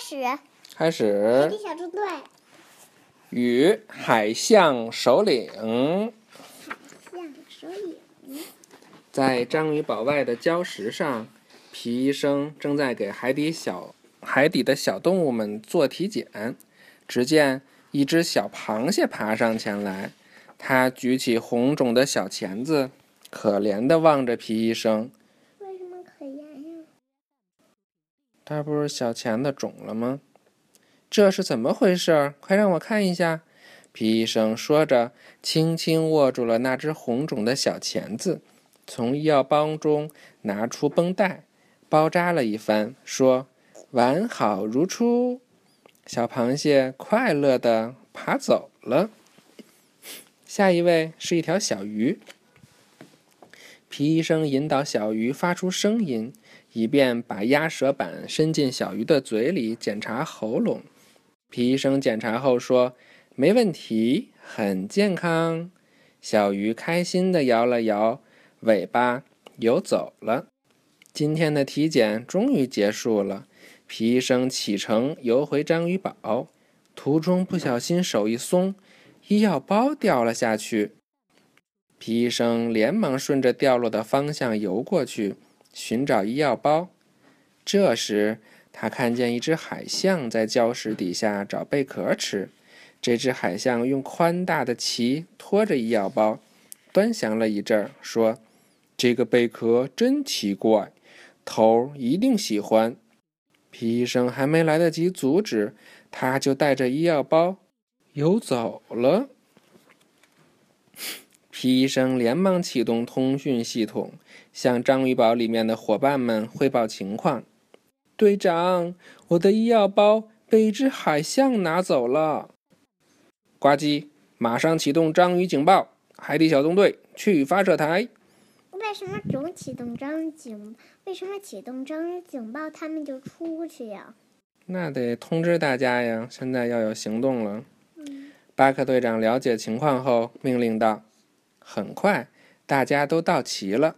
始，开始。海底小纵队，与海象首领。在章鱼堡外的礁石上，皮医生正在给海底小海底的小动物们做体检。只见一只小螃蟹爬上前来，它举起红肿的小钳子，可怜地望着皮医生。为什么可怜呀？那不是小钳子肿了吗？这是怎么回事？快让我看一下！皮医生说着，轻轻握住了那只红肿的小钳子，从医药包中拿出绷带，包扎了一番，说：“完好如初。”小螃蟹快乐地爬走了。下一位是一条小鱼。皮医生引导小鱼发出声音。以便把鸭舌板伸进小鱼的嘴里检查喉咙。皮医生检查后说：“没问题，很健康。”小鱼开心地摇了摇尾巴，游走了。今天的体检终于结束了。皮医生启程游回章鱼堡，途中不小心手一松，医药包掉了下去。皮医生连忙顺着掉落的方向游过去。寻找医药包，这时他看见一只海象在礁石底下找贝壳吃。这只海象用宽大的鳍托着医药包，端详了一阵，说：“这个贝壳真奇怪，头一定喜欢。”皮医生还没来得及阻止，他就带着医药包游走了。皮医生连忙启动通讯系统。向章鱼堡里面的伙伴们汇报情况。队长，我的医药包被一只海象拿走了。呱唧，马上启动章鱼警报！海底小纵队去发射台。为什么总启动章鱼警？为什么启动章鱼警报，他们就出去呀？那得通知大家呀！现在要有行动了。嗯。巴克队长了解情况后，命令道：“很快，大家都到齐了。”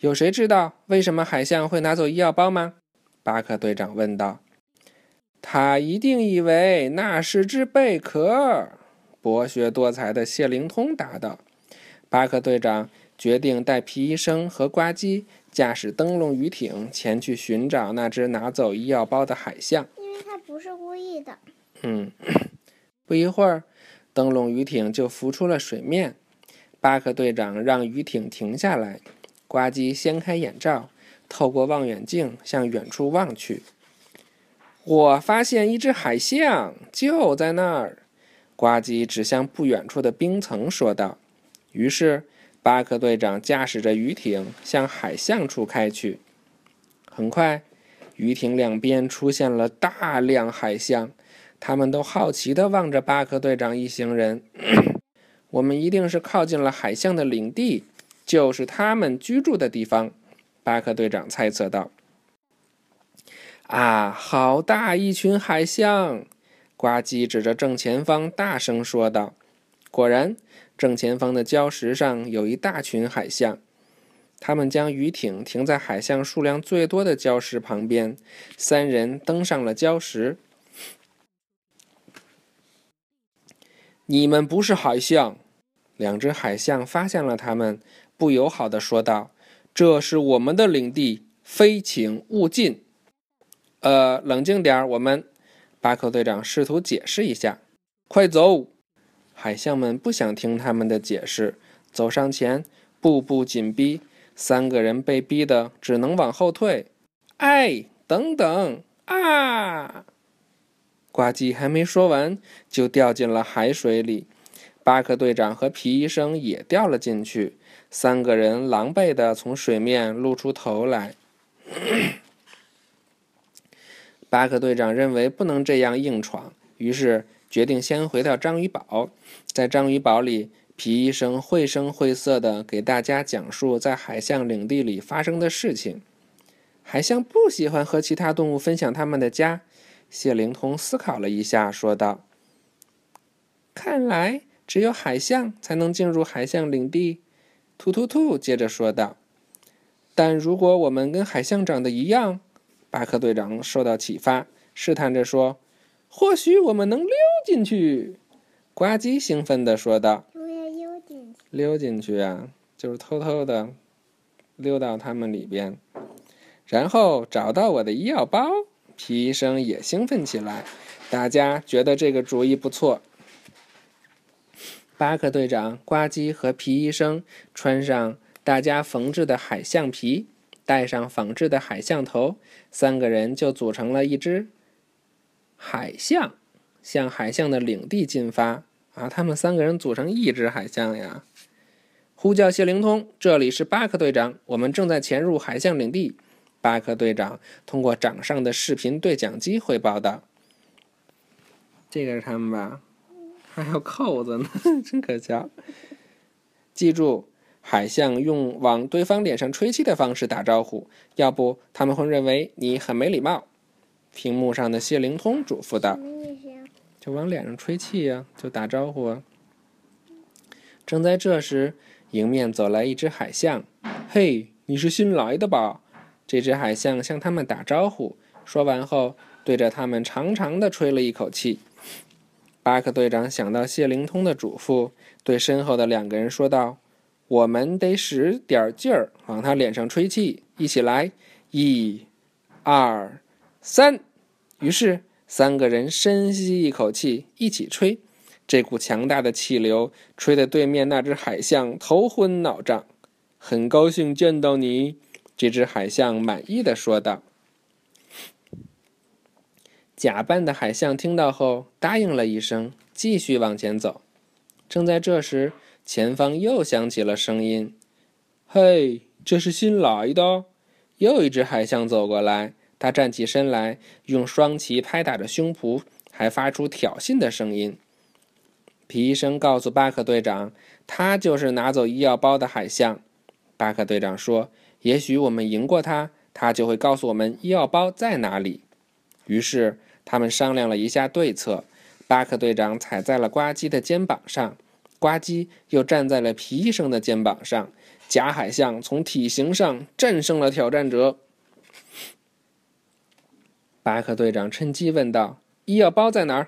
有谁知道为什么海象会拿走医药包吗？巴克队长问道。他一定以为那是只贝壳。博学多才的谢灵通答道。巴克队长决定带皮医生和呱唧驾驶灯笼鱼艇前去寻找那只拿走医药包的海象。因为他不是故意的。嗯。不一会儿，灯笼鱼艇就浮出了水面。巴克队长让鱼艇停下来。呱唧掀开眼罩，透过望远镜向远处望去。我发现一只海象，就在那儿。呱唧指向不远处的冰层说道。于是，巴克队长驾驶着鱼艇向海象处开去。很快，鱼艇两边出现了大量海象，他们都好奇地望着巴克队长一行人。我们一定是靠近了海象的领地。就是他们居住的地方，巴克队长猜测道。啊，好大一群海象！呱唧指着正前方大声说道。果然，正前方的礁石上有一大群海象。他们将鱼艇停在海象数量最多的礁石旁边，三人登上了礁石。你们不是海象！两只海象发现了他们。不友好的说道：“这是我们的领地，非请勿进。”呃，冷静点我们。巴克队长试图解释一下：“快走！”海象们不想听他们的解释，走上前，步步紧逼。三个人被逼得只能往后退。哎，等等！啊！呱唧还没说完，就掉进了海水里。巴克队长和皮医生也掉了进去。三个人狼狈地从水面露出头来。巴克队长认为不能这样硬闯，于是决定先回到章鱼堡。在章鱼堡里，皮医生绘声绘色地给大家讲述在海象领地里发生的事情。海象不喜欢和其他动物分享他们的家。谢灵通思考了一下，说道：“看来只有海象才能进入海象领地。”突突突！接着说道：“但如果我们跟海象长得一样，巴克队长受到启发，试探着说：“或许我们能溜进去。”呱唧兴奋地说道：“溜进去，溜进去啊，就是偷偷的溜到他们里边，然后找到我的医药包。”皮医生也兴奋起来，大家觉得这个主意不错。巴克队长、呱唧和皮医生穿上大家缝制的海象皮，戴上仿制的海象头，三个人就组成了一只海象，向海象的领地进发。啊，他们三个人组成一只海象呀！呼叫谢灵通，这里是巴克队长，我们正在潜入海象领地。巴克队长通过掌上的视频对讲机汇报道：“这个是他们吧？还有扣子呢，真可笑！记住，海象用往对方脸上吹气的方式打招呼，要不他们会认为你很没礼貌。”屏幕上的谢灵通嘱咐道。就往脸上吹气呀，就打招呼啊。正在这时，迎面走来一只海象。“嘿，你是新来的吧？”这只海象向他们打招呼。说完后，对着他们长长的吹了一口气。巴克队长想到谢灵通的嘱咐，对身后的两个人说道：“我们得使点劲儿，往他脸上吹气。一起来，一、二、三。”于是。三个人深吸一口气，一起吹。这股强大的气流吹得对面那只海象头昏脑胀。很高兴见到你，这只海象满意的说道。假扮的海象听到后答应了一声，继续往前走。正在这时，前方又响起了声音：“嘿，这是新来的。”又一只海象走过来。他站起身来，用双鳍拍打着胸脯，还发出挑衅的声音。皮医生告诉巴克队长：“他就是拿走医药包的海象。”巴克队长说：“也许我们赢过他，他就会告诉我们医药包在哪里。”于是他们商量了一下对策。巴克队长踩在了呱唧的肩膀上，呱唧又站在了皮医生的肩膀上。假海象从体型上战胜了挑战者。巴克队长趁机问道：“医药包在哪儿？”“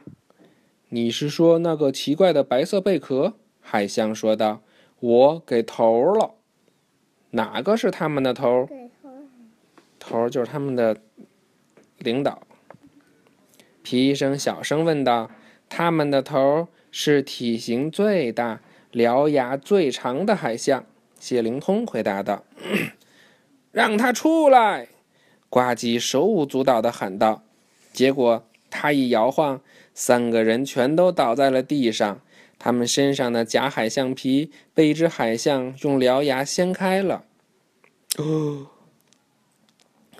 你是说那个奇怪的白色贝壳？”海象说道。“我给头了。”“哪个是他们的头？”“头就是他们的领导。”皮医生小声问道。“他们的头是体型最大、獠牙最长的海象。”谢灵通回答道。“让他出来！”呱唧手舞足蹈地喊道，结果他一摇晃，三个人全都倒在了地上。他们身上的假海象皮被一只海象用獠牙掀开了。哦！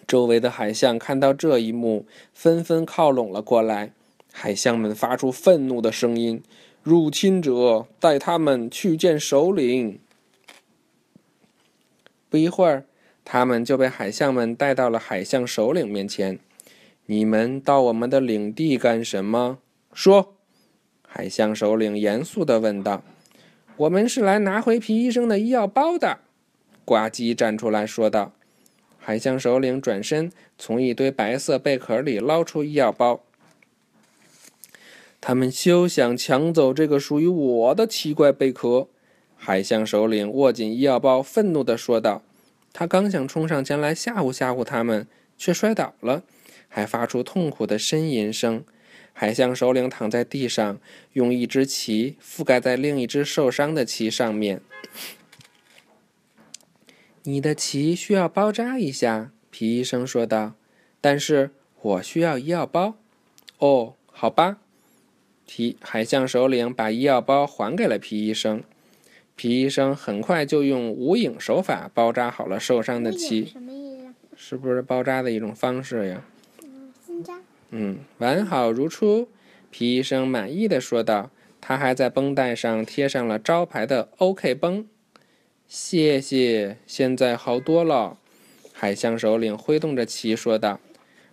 周围的海象看到这一幕，纷纷靠拢了过来。海象们发出愤怒的声音：“入侵者，带他们去见首领！”不一会儿。他们就被海象们带到了海象首领面前。你们到我们的领地干什么？说。海象首领严肃地问道。“我们是来拿回皮医生的医药包的。”呱唧站出来说道。海象首领转身，从一堆白色贝壳里捞出医药包。他们休想抢走这个属于我的奇怪贝壳！海象首领握紧医药包，愤怒地说道。他刚想冲上前来吓唬吓唬他们，却摔倒了，还发出痛苦的呻吟声。海象首领躺在地上，用一只旗覆盖在另一只受伤的旗上面。你的旗需要包扎一下，皮医生说道。但是我需要医药包。哦，好吧。皮海象首领把医药包还给了皮医生。皮医生很快就用无影手法包扎好了受伤的鳍。什么意思？是不是包扎的一种方式呀？嗯，新扎。嗯，完好如初。皮医生满意的说道。他还在绷带上贴上了招牌的 “OK” 绷。谢谢，现在好多了。海象首领挥动着旗说道。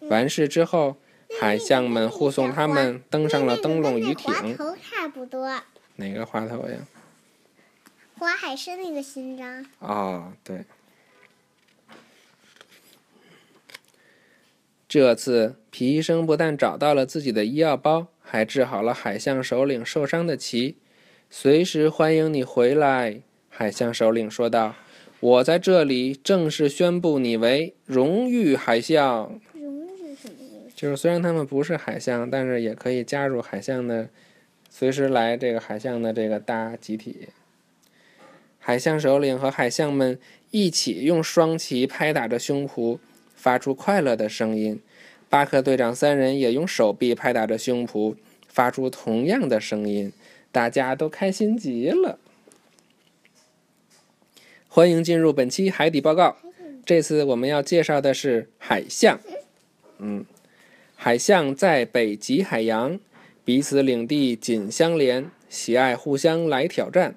完事之后，海象们护送他们登上了灯笼鱼艇。头差不多。哪个滑头呀？花海参那个勋章。哦，对。这次皮医生不但找到了自己的医药包，还治好了海象首领受伤的鳍。随时欢迎你回来，海象首领说道。我在这里正式宣布你为荣誉海象。荣誉什么？就是虽然他们不是海象，但是也可以加入海象的，随时来这个海象的这个大集体。海象首领和海象们一起用双旗拍打着胸脯，发出快乐的声音。巴克队长三人也用手臂拍打着胸脯，发出同样的声音。大家都开心极了。欢迎进入本期海底报告。这次我们要介绍的是海象。嗯，海象在北极海洋，彼此领地紧相连，喜爱互相来挑战。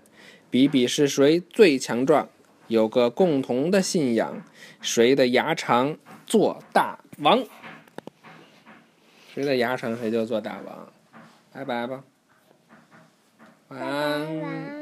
比比是谁最强壮，有个共同的信仰：谁的牙长做大王。谁的牙长谁就做大王。拜拜吧。晚安。